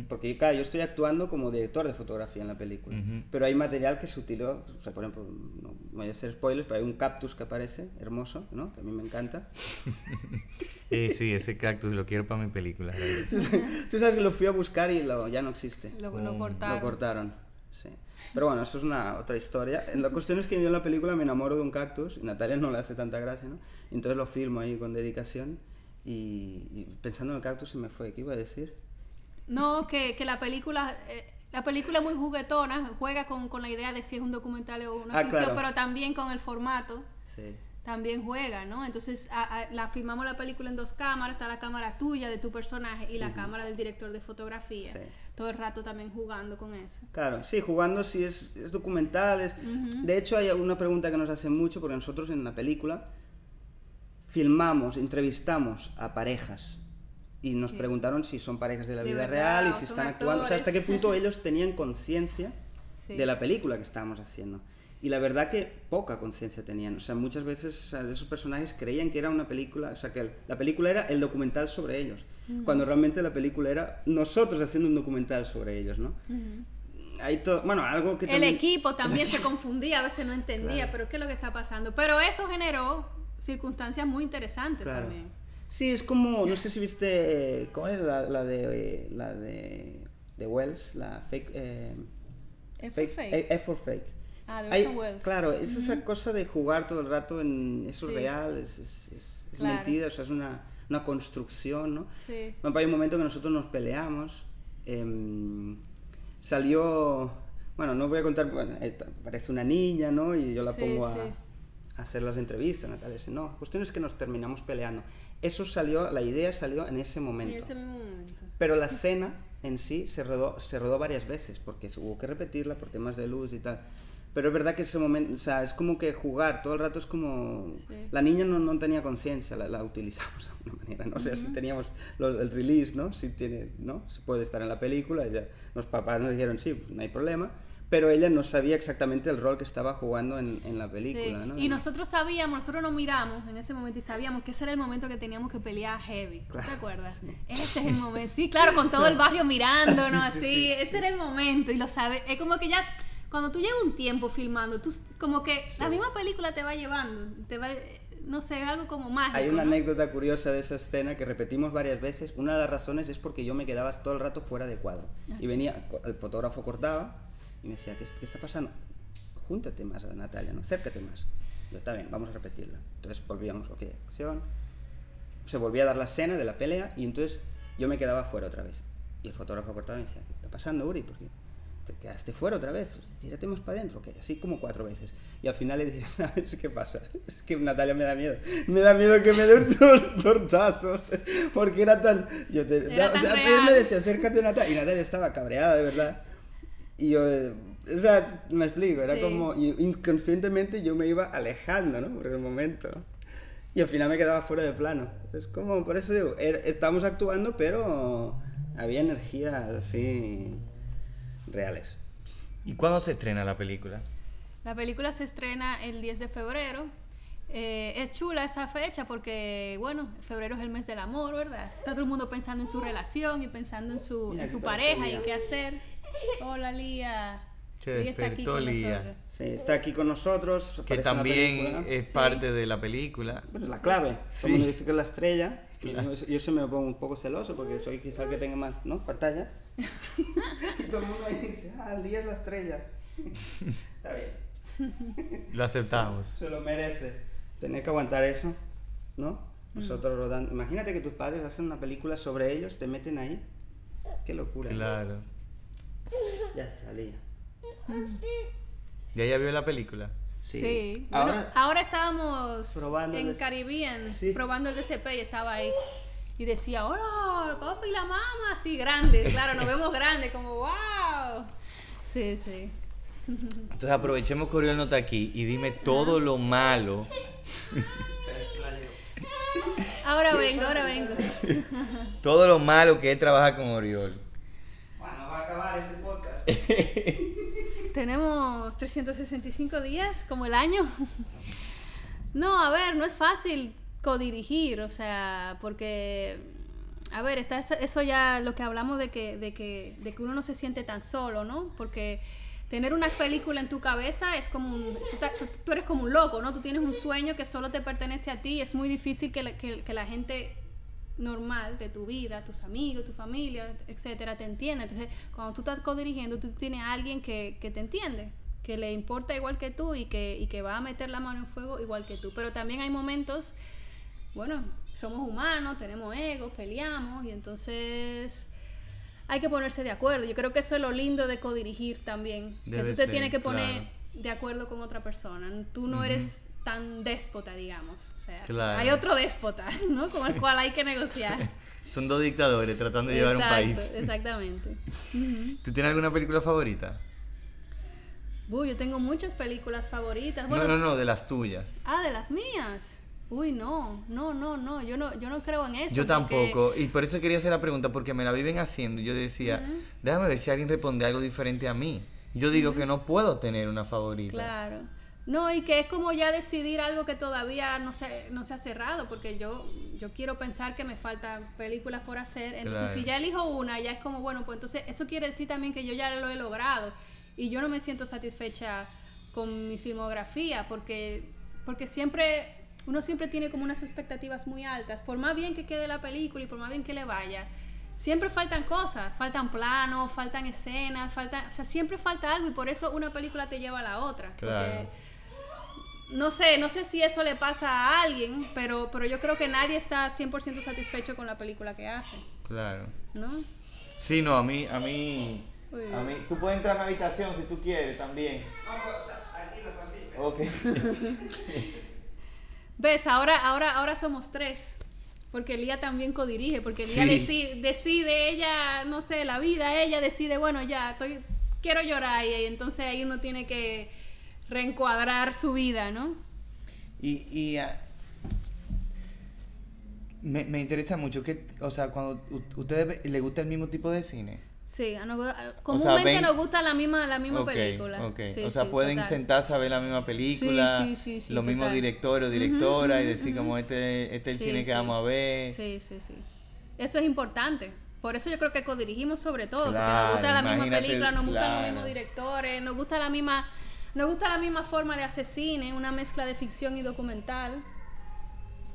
Porque claro, yo estoy actuando como director de fotografía en la película. Pero hay material que se utilizó, o sea, por ejemplo, no voy a hacer spoilers, pero hay un cactus que aparece, hermoso, ¿no? Que a mí me encanta. eh, sí, ese cactus lo quiero para mi película. Tú sabes que lo fui a buscar y lo, ya no existe. Lo, lo cortaron. Lo cortaron, sí. Pero bueno, eso es una otra historia. La cuestión es que yo en la película me enamoro de un cactus, y Natalia no le hace tanta gracia, ¿no? Entonces lo filmo ahí con dedicación y, pensando en el cactus se me fue. ¿Qué iba a decir? No, que, que la película... Eh, la película es muy juguetona, juega con, con, la idea de si es un documental o una ah, ficción, pero también con el formato. Sí también juega, ¿no? Entonces la filmamos la película en dos cámaras, está la cámara tuya de tu personaje y la cámara del director de fotografía. Todo el rato también jugando con eso. Claro, sí, jugando sí es, es documental. De hecho hay una pregunta que nos hacen mucho porque nosotros en la película filmamos, entrevistamos a parejas y nos preguntaron si son parejas de la vida real y si están actuando, o sea, hasta qué punto ellos tenían conciencia de la película que estábamos haciendo. Y la verdad que poca conciencia tenían. O sea, muchas veces esos personajes creían que era una película, o sea, que la película era el documental sobre ellos, cuando realmente la película era nosotros haciendo un documental sobre ellos, ¿no? Hay todo, bueno, algo que El equipo también se confundía, a veces no entendía, pero ¿qué es lo que está pasando? Pero eso generó circunstancias muy interesantes también. Sí, es como, no sé si viste, ¿cómo es la, la de, la de, de Wells? La fake... Eh, fake, fake. F for fake. Ah, de. Claro, es esa cosa de jugar todo el rato en eso es real, es, es, es, mentira, o sea, es una, una construcción, ¿no? Sí. Bueno, hay un momento que nosotros nos peleamos, eh, salió, bueno, no voy a contar, bueno, eh, parece una niña, ¿no? Y yo la pongo a, a, hacer las entrevistas, Natalia dice, no, la cuestión es que nos terminamos peleando. Eso salió, la idea salió en ese momento. En ese momento. Pero la escena en sí se rodó, se rodó varias veces, porque hubo que repetirla por temas de luz y tal. Pero es verdad que ese momento, o sea, es como que jugar, todo el rato es como... La niña no, no tenía conciencia, la, la, utilizamos de alguna manera, ¿no? O sea, si teníamos el release, ¿no? Si tiene, ¿no? Se puede estar en la película, ella, los papás nos dijeron, sí, pues no hay problema, pero ella no sabía exactamente el rol que estaba jugando en, en la película, ¿no? Y nosotros sabíamos, nosotros nos miramos en ese momento y sabíamos que ese era el momento que teníamos que pelear heavy, ¿te acuerdas? Este es el momento, sí, claro, con todo el barrio mirándonos, así, este era el momento y lo sabes, es como que ya cuando tú llevas un tiempo filmando, tú como que la misma película te va llevando, te va no sé, algo como mágico. Hay una anécdota curiosa de esa escena que repetimos varias veces. Una de las razones es porque yo me quedaba todo el rato fuera de cuadro. Ah, y venía, el fotógrafo cortaba y me decía, ¿qué, qué está pasando? Júntate más a Natalia, ¿no? Acércate más. Yo, está bien, vamos a repetirla. Entonces volvíamos, ok, acción. Se volvía a dar la escena de la pelea y entonces yo me quedaba fuera otra vez. Y el fotógrafo cortaba y me decía, ¿qué está pasando, Uri? Porque te quedaste fuera otra vez, tírate más para adentro, que así como cuatro veces. Y al final le dije, ¿sabes qué pasa? Es que Natalia me da miedo, me da miedo que me dé unos tortazos, porque era tan... Yo te, era o sea, me decía, acércate Natalia, y Natalia estaba cabreada, de verdad. Y yo, o sea, me explico, era como, inconscientemente yo me iba alejando, ¿no? Por el momento. Y al final me quedaba fuera de plano. Es como, por eso digo, estamos actuando, pero había energía así reales. ¿Y cuándo se estrena la película? La película se estrena el 10 de febrero. Eh, es chula esa fecha porque, bueno, febrero es el mes del amor, ¿verdad? Está todo el mundo pensando en su relación y pensando en su, en su pareja y qué hacer. Hola, Lía. Se despertó Lía. Sí, está aquí con nosotros. Que también es parte de la película. Bueno, la clave. Como dice que es la estrella. Yo, yo, se me pongo un poco celoso porque soy quizá el que tenga más ¿no? pantalla. y todo el mundo ahí dice, ah, Lía es la estrella. Está bien. Lo aceptamos. Se, se, lo merece. Tener que aguantar eso, ¿no? Mm. Nosotros rodando. Imagínate que tus padres hacen una película sobre ellos, te meten ahí. Qué locura. Claro. Ya está, Lía. ¿Ya ya vio la película? Sí. Ahora, ahora estábamos en Caribbean probando el DCP y estaba ahí. Y decía, hola, papi y la mamá, así grande. Claro, nos vemos grandes, como wow. Sí, sí. Entonces aprovechemos que Oriol no está aquí y dime todo lo malo. ahora vengo, ahora vengo. todo lo malo que es trabajar con Oriol. Bueno, va a acabar ese podcast. Tenemos 365 días, como el año. no, a ver, no es fácil codirigir, o sea, porque, a ver, está eso ya lo que hablamos de que, de que, de que uno no se siente tan solo, ¿no? Porque tener una película en tu cabeza es como un, tú, eres como un loco, ¿no? Tú tienes un sueño que solo te pertenece a ti, es muy difícil que, que, que la gente normal de tu vida, tus amigos, tu familia, etcétera, te entienda. Entonces, cuando tú estás codirigiendo, tú tienes a alguien que, que, te entiende, que le importa igual que tú y que, y que va a meter la mano en fuego igual que tú. Pero también hay momentos, bueno, somos humanos, tenemos egos, peleamos y entonces hay que ponerse de acuerdo. Yo creo que eso es lo lindo de codirigir también, que tú te tienes que poner de acuerdo con otra persona. Tú no eres tan déspota, digamos. O sea, hay otro déspota, ¿no? Con el cual hay que negociar. Son dos dictadores tratando de llevar un país. Exactamente. ¿Tú tienes alguna película favorita? Uy, yo tengo muchas películas favoritas. no, no, no, de las tuyas. Ah, de las mías. Uy, no, no, no, no, yo no, yo no creo en eso. Yo tampoco, y por eso quería hacer la pregunta, porque me la viven haciendo. Yo decía, déjame ver si alguien responde algo diferente a mí. Yo digo que no puedo tener una favorita. Claro. No, y que es como ya decidir algo que todavía no se, no se ha cerrado, porque yo, yo quiero pensar que me faltan películas por hacer. Entonces, si ya elijo una, ya es como, bueno, pues entonces eso quiere decir también que yo ya lo he logrado. Y yo no me siento satisfecha con mi filmografía, porque, porque siempre, uno siempre tiene como unas expectativas muy altas. Por más bien que quede la película y por más bien que le vaya, siempre faltan cosas, faltan planos, faltan escenas, falta, o sea, siempre falta algo y por eso una película te lleva a la otra. Claro no sé, no sé si eso le pasa a alguien, pero, pero yo creo que nadie está 100% satisfecho con la película que hace. Claro. ¿No? Sí, no, a mí, a mí, a mí, tú puedes entrar a mi habitación si tú quieres también. Ok. ¿Ves? Ahora, ahora, ahora somos tres. Porque Lía también codirige, porque Lía decide, decide, ella, no sé, la vida, ella decide, bueno, ya, estoy, quiero llorar y entonces ahí uno tiene que reencuadrar su vida, ¿no? Y, y ah, me, me, interesa mucho que, o sea, cuando ustedes les gusta el mismo tipo de cine. Sí, a nos, comúnmente o sea, nos gusta la misma, la misma okay, película. Okay. Sí, o sea, sí, pueden total. sentarse a ver la misma película, Sí, los mismos directores o directoras Ujú, y decir como este, este es el cine que vamos a ver. Sí, sí, sí. Eso es importante. Por eso yo creo que codirigimos sobre todo, porque nos gusta la misma película, nos gustan los mismos directores, nos gusta la misma, nos gusta la misma forma de hacer cine, una mezcla de ficción y documental.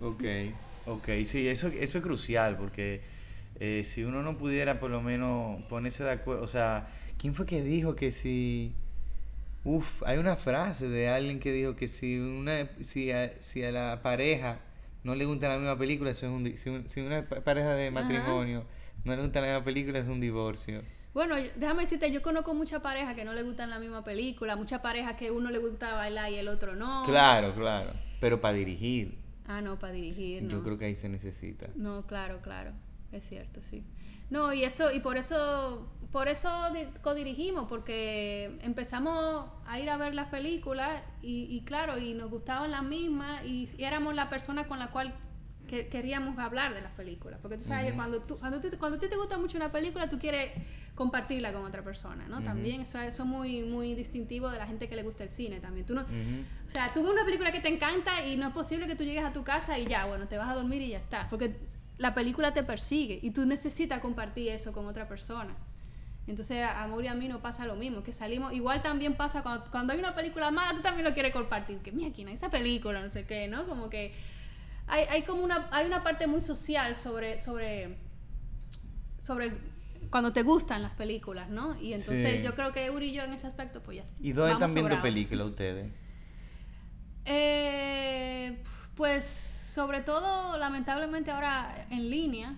Ok, ok, sí, eso, eso es crucial porque eh, si uno no pudiera por lo menos ponerse de acuerdo, o sea, ¿quién fue que dijo que si... Uf, hay una frase de alguien que dijo que si una si a, si a la pareja no le gusta la misma película, eso es un, si, un- si una pa- pareja de matrimonio no le gusta la misma película, es un divorcio. Bueno, déjame decirte, yo conozco muchas parejas que no les gustan la misma película, muchas parejas que uno le gusta bailar y el otro no. Claro, claro, pero para dirigir, Ah, no, para dirigir, no. yo creo que ahí se necesita. No, claro, claro. Es cierto, sí. No, y eso, y por eso, por eso di- codirigimos, porque empezamos a ir a ver las películas y, y claro, y nos gustaban las mismas y, y éramos la persona con la cual que- queríamos hablar de las películas. Porque tú sabes que cuando, tú, cuando, tú- cuando a ti te gusta mucho una película, tú quieres compartirla con otra persona, ¿no? También eso, es muy, muy distintivo de la gente que le gusta el cine también. Tú no, Ujú. o sea, tú ves una película que te encanta y no es posible que tú llegues a tu casa y ya, bueno, te vas a dormir y ya está. Porque la película te persigue y tú necesitas compartir eso con otra persona. Entonces, a Mauri y a mí no pasa lo mismo, que salimos, igual también pasa cuando, cuando hay una película mala, tú también lo quieres compartir, que mira, ¿quién esa película? No sé qué, ¿no? Como que hay, hay como una, hay una parte muy social sobre, sobre, sobre cuando te gustan las películas, ¿no? Y entonces Sí. yo creo que Uri y yo en ese aspecto, pues ya. ¿Y dónde están viendo películas ustedes? Eh, pues sobre todo, lamentablemente ahora en línea,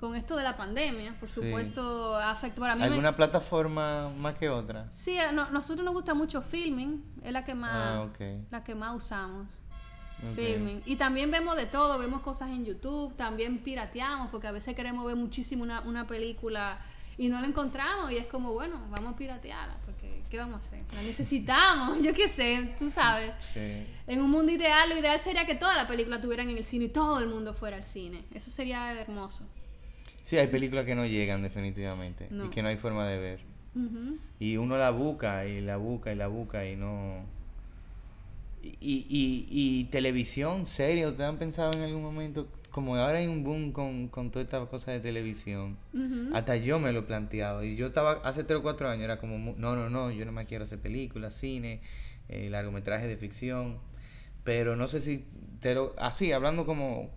con esto de la pandemia, por Sí. supuesto, afecta. Para mí me- ¿Alguna plataforma más que otra? Sí, a no- nosotros nos gusta mucho Filming, es la que más, Ah, ok. la que más usamos. Filming. Y también vemos de todo, vemos cosas en YouTube, también pirateamos, porque a veces queremos ver muchísimo una, una película y no la encontramos y es como, bueno, vamos a piratearla, ¿qué vamos a hacer? La necesitamos, yo qué sé, tú sabes. Sí. En un mundo ideal, lo ideal sería que todas las películas estuvieran en el cine y todo el mundo fuera al cine. Eso sería hermoso. Sí, hay películas que no llegan definitivamente No. y que no hay forma de ver. Ujú. Y uno la busca y la busca y la busca y no... Y, y, y, y televisión, serie, ¿ustedes han pensado en algún momento? Como ahora hay un boom con, con toda esta cosa de televisión. Hasta yo me lo he planteado. Y yo estaba, hace 3 o 4 años, era como, no, no, no, yo no me quiero hacer películas, cine, eh, largometrajes de ficción. Pero no sé si, te lo- así, hablando como,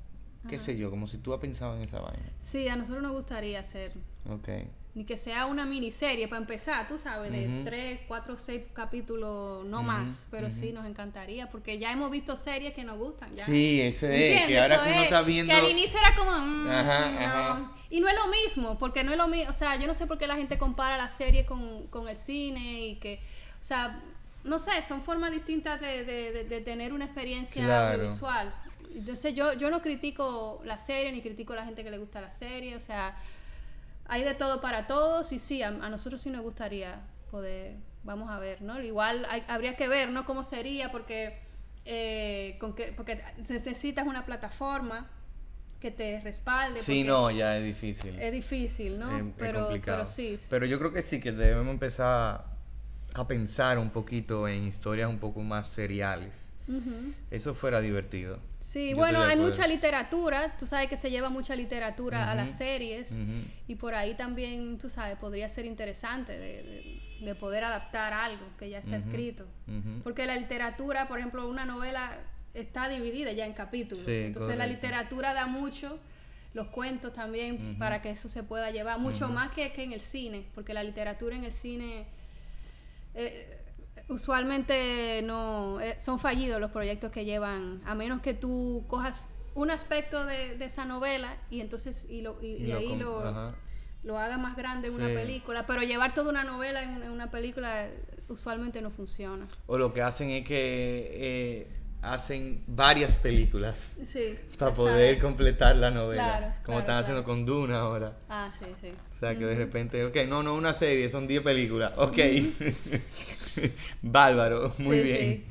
qué sé yo, como si tú has pensado en esa vaina. Sí, a nosotros nos gustaría hacer Ok. ni que sea una miniserie para empezar, tú sabes, de tres, cuatro, seis capítulos, no más, pero sí nos encantaría, porque ya hemos visto series que nos gustan. Ya. Sí, ese es, que ahora uno es, está viendo... Que al inicio era como. mm, Ajá, no. ajá. Y no es lo mismo, porque no es lo mismo. O sea, yo no sé por qué la gente compara la serie con, con el cine y que. O sea, no sé, son formas distintas de, de- de- de tener una experiencia Claro. audiovisual. Entonces, yo, yo no critico la serie ni critico a la gente que le gusta la serie. O sea, hay de todo para todos y sí, a, a nosotros sí nos gustaría poder, vamos a ver, ¿no? Igual hay- habría que ver, ¿no? Cómo sería, porque, eh, con que, porque necesitas una plataforma que te respalde. Sí, no, ya es difícil. Es difícil, ¿no? Es- es pero, pero sí. Pero yo creo que sí, que debemos empezar a pensar un poquito en historias un poco más seriales. Eso fuera divertido. Sí, Yo bueno, hay mucha literatura, tú sabes que se lleva mucha literatura a las series y por ahí también, tú sabes, podría ser interesante de, de- de poder adaptar algo que ya está escrito. Porque la literatura, por ejemplo, una novela está dividida ya en capítulos. Sí, Entonces la literatura da mucho, los cuentos también, para que eso se pueda llevar, mucho más que, que en el cine, porque la literatura en el cine... eh, usualmente no eh, son fallidos los proyectos que llevan a menos que tú cojas un aspecto de, de esa novela y entonces y, lo, y, Y y lo ahí lo, lo haga más grande en una película pero llevar toda una novela en, en una película eh, usualmente no funciona O lo que hacen es que eh, hacen varias películas Sí. para exacto. poder completar la novela. Claro, como claro, están haciendo con Duna ahora. Ah, sí, sí. O sea, que de repente, ok, no, no, una serie, son 10 películas. Ok. Bárbaro, muy Sí, bien.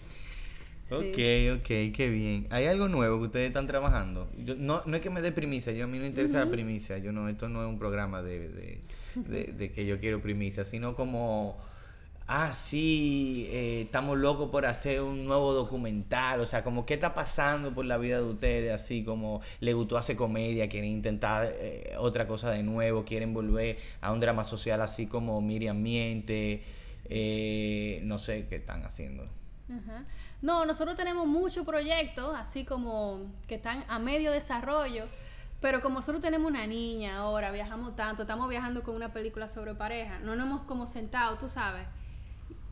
sí. Ok, ok, qué bien. ¿Hay algo nuevo que ustedes están trabajando? Yo, no, no es que me dé primicia, yo a mí no me interesa la primicia. Yo no, esto no es un programa de, de, de- de que yo quiero primicia, sino como, ah, sí, eh, estamos locos por hacer un nuevo documental. O sea, como qué está pasando por la vida de ustedes, así como le gustó hacer comedia, quieren intentar eh, otra cosa de nuevo, quieren volver a un drama social así como Miriam Miente. Eh, no sé qué están haciendo. No, nosotros tenemos muchos proyectos, así como que están a medio desarrollo, pero como nosotros tenemos una niña ahora, viajamos tanto, estamos viajando con una película sobre pareja, no nos hemos como sentado, tú sabes,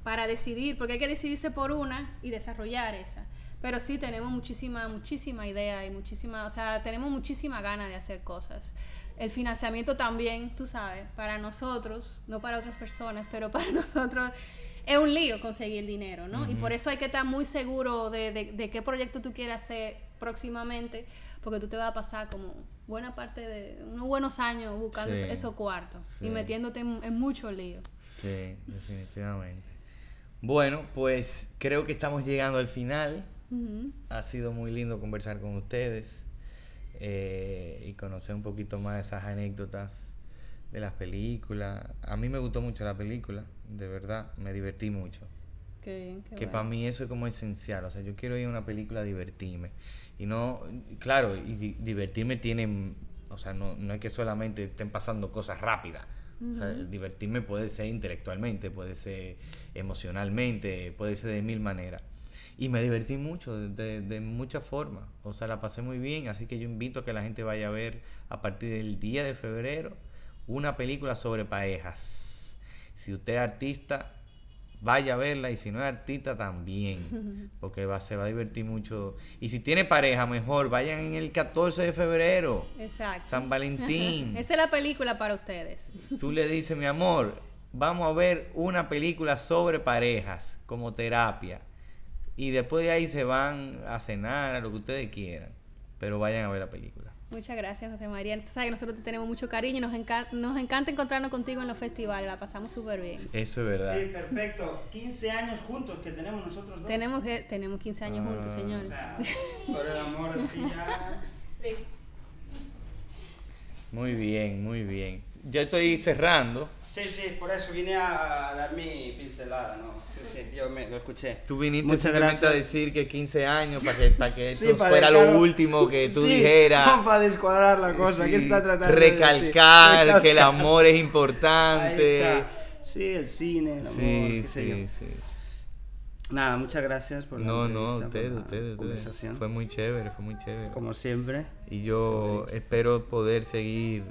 para decidir, porque hay que decidirse por una y desarrollar esa. Pero sí tenemos muchísima, muchísima idea y muchísima, o sea, tenemos muchísima ganas de hacer cosas. El financiamiento también, tú sabes, para nosotros, no para otras personas, pero para nosotros es un lío conseguir dinero, ¿no? Y por eso hay que estar muy seguro de, de- de qué proyecto tú quieres hacer próximamente, porque tú te vas a pasar como buena parte de unos buenos años buscando Sí. esos cuartos Sí. y metiéndote en, en mucho lío. Sí, definitivamente. Bueno, pues creo que estamos llegando al final. Ha sido muy lindo conversar con ustedes eh, y conocer un poquito más de esas anécdotas de las películas. A mí me gustó mucho la película, de verdad, me divertí mucho. Qué bien, qué que bueno. para mí eso es como esencial. O sea, yo quiero ir a una película a divertirme. Y no, claro, y di- divertirme tiene, o sea, no, no es que solamente estén pasando cosas rápidas. O sea, divertirme puede ser intelectualmente, puede ser emocionalmente, puede ser de mil maneras. Y me divertí mucho, de, de, de muchas formas. O sea, la pasé muy bien. Así que yo invito a que la gente vaya a ver a partir del día de febrero una película sobre parejas. Si usted es artista, vaya a verla. Y si no es artista, también. Porque va, se va a divertir mucho. Y si tiene pareja, mejor vayan en el 14 de febrero. Exacto. San Valentín. Esa es la película para ustedes. Tú le dices, mi amor, vamos a ver una película sobre parejas como terapia. Y después de ahí se van a cenar, a lo que ustedes quieran. Pero vayan a ver la película. Muchas gracias, José María. Tú sabes que nosotros te tenemos mucho cariño y nos, encan- nos encanta encontrarnos contigo en los festivales. La pasamos súper bien. Eso es verdad. Sí, perfecto. 15 años juntos que tenemos nosotros dos. Tenemos, que- tenemos 15 años juntos, Ah. señor. O sea, por el amor ya. Muy bien, muy bien. Ya estoy cerrando. Sí, sí, por eso vine a dar mi pincelada, ¿no? Sí, sí, yo me, lo escuché. Tú viniste Muchas simplemente gracias. a decir que 15 años para que, para que Sí, eso para fuera dejarlo- lo último que tú Sí, dijeras. como para descuadrar la cosa, ¿qué Sí, está tratando de decir? Recalcar que el amor es Ahí importante. está. Sí, el cine, el amor, Sí, qué sé yo. sí, sí. Nada, muchas gracias por la No, no, ustedes, la ustedes, conversación. Fue muy chévere, fue muy chévere. Como siempre. Y yo espero poder seguir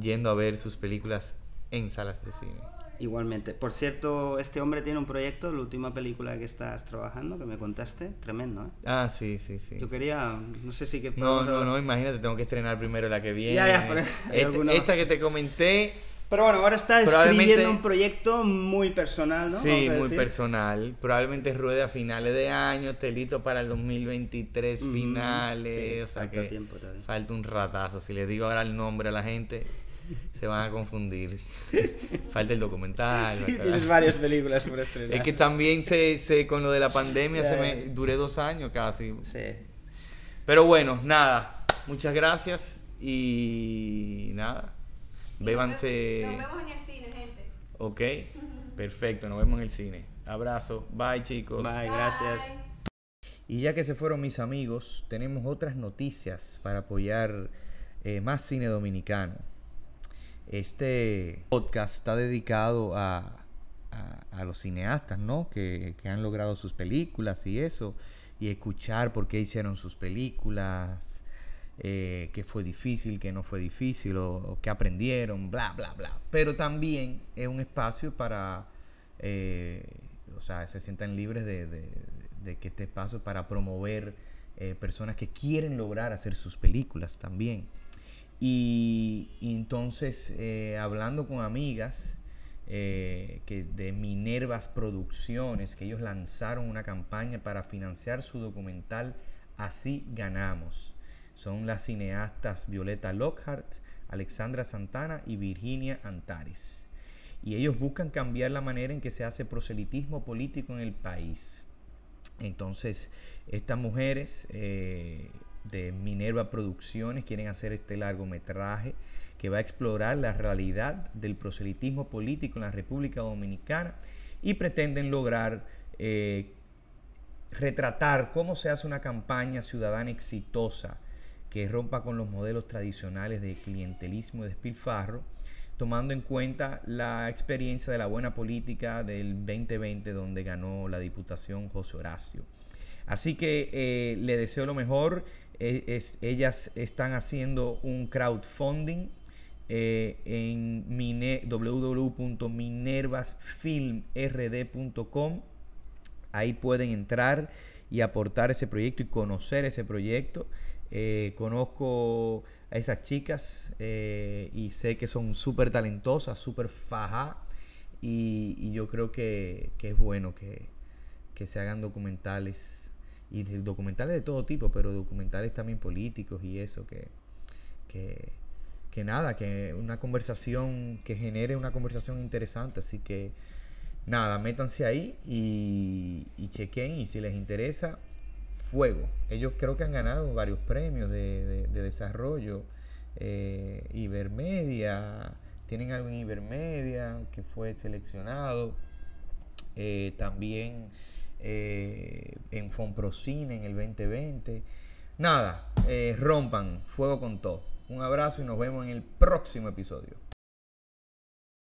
yendo a ver sus películas en salas de cine. Igualmente. Por cierto, este hombre tiene un proyecto, la última película que estás trabajando, que me contaste, tremendo, ¿eh? Ah, sí, sí, sí. Yo quería, no sé si que No, no, hablar- no, imagínate, tengo que estrenar primero la que viene. Ya, ya, pero hay Esta- alguna- esta que te comenté, Pero bueno, ahora está escribiendo un proyecto muy personal, ¿no? Sí, muy decir. personal. Probablemente ruede a finales de año, esté listo para el 2023 Ujú, finales. sí, o sea falta que tiempo falta un ratazo. Si les digo ahora el nombre a la gente, se van a confundir. falta el documental. Sí, tienes varias películas por estrenar. Es que también se, se- con lo de la pandemia se me duré dos años casi. Sí. Pero bueno, nada. Muchas gracias y nada. Bébanse. Nos vemos en el cine, gente. Ok, perfecto, nos vemos en el cine. Abrazo, bye chicos. Bye, gracias. Y ya que se fueron mis amigos, tenemos otras noticias para apoyar eh, más cine dominicano. Este podcast está dedicado a, a- los cineastas, ¿no? Que, que han logrado sus películas y eso. Y escuchar por qué hicieron sus películas, eh, qué fue difícil, qué no fue difícil, o, o qué aprendieron, bla, bla, bla. Pero también es un espacio para, eh, o sea, se sientan libres de, de- de que este espacio para promover eh, personas que quieren lograr hacer sus películas también. Y, entonces, eh, hablando con amigas, eh, que de Minervas Producciones, que ellos lanzaron una campaña para financiar su documental Así Ganamos. Son las cineastas Violeta Lockhart, Alexandra Santana y Virginia Antares. Y ellos buscan cambiar la manera en que se hace proselitismo político en el país. Entonces, estas mujeres eh, de Minerva Producciones quieren hacer este largometraje que va a explorar la realidad del proselitismo político en la República Dominicana y pretenden lograr eh, retratar cómo se hace una campaña ciudadana exitosa que rompa con los modelos tradicionales de clientelismo y despilfarro, tomando en cuenta la experiencia de la buena política del 2020 donde ganó la diputación José Horacio. Así que eh, le deseo lo mejor. E, ellas están haciendo un crowdfunding eh, en www.minervasfilmrd.com. Ahí pueden entrar y aportar ese proyecto y conocer ese proyecto. Eh, conozco a esas chicas eh, y sé que son súper talentosas, súper faja. Y, yo creo que, es bueno que, se hagan documentales y documentales de todo tipo, pero documentales también políticos y eso, que, que, nada, que una conversación, que genere una conversación interesante. Así que nada, métanse ahí y, chequen y si les interesa, fuego. Ellos creo que han ganado varios premios de, desarrollo. Eh, Ibermedia, tienen algo en Ibermedia que fue seleccionado. Eh, también eh, en Fonprocine en el 2020. Nada, rompan, fuego con todo. Un abrazo y nos vemos en el próximo episodio.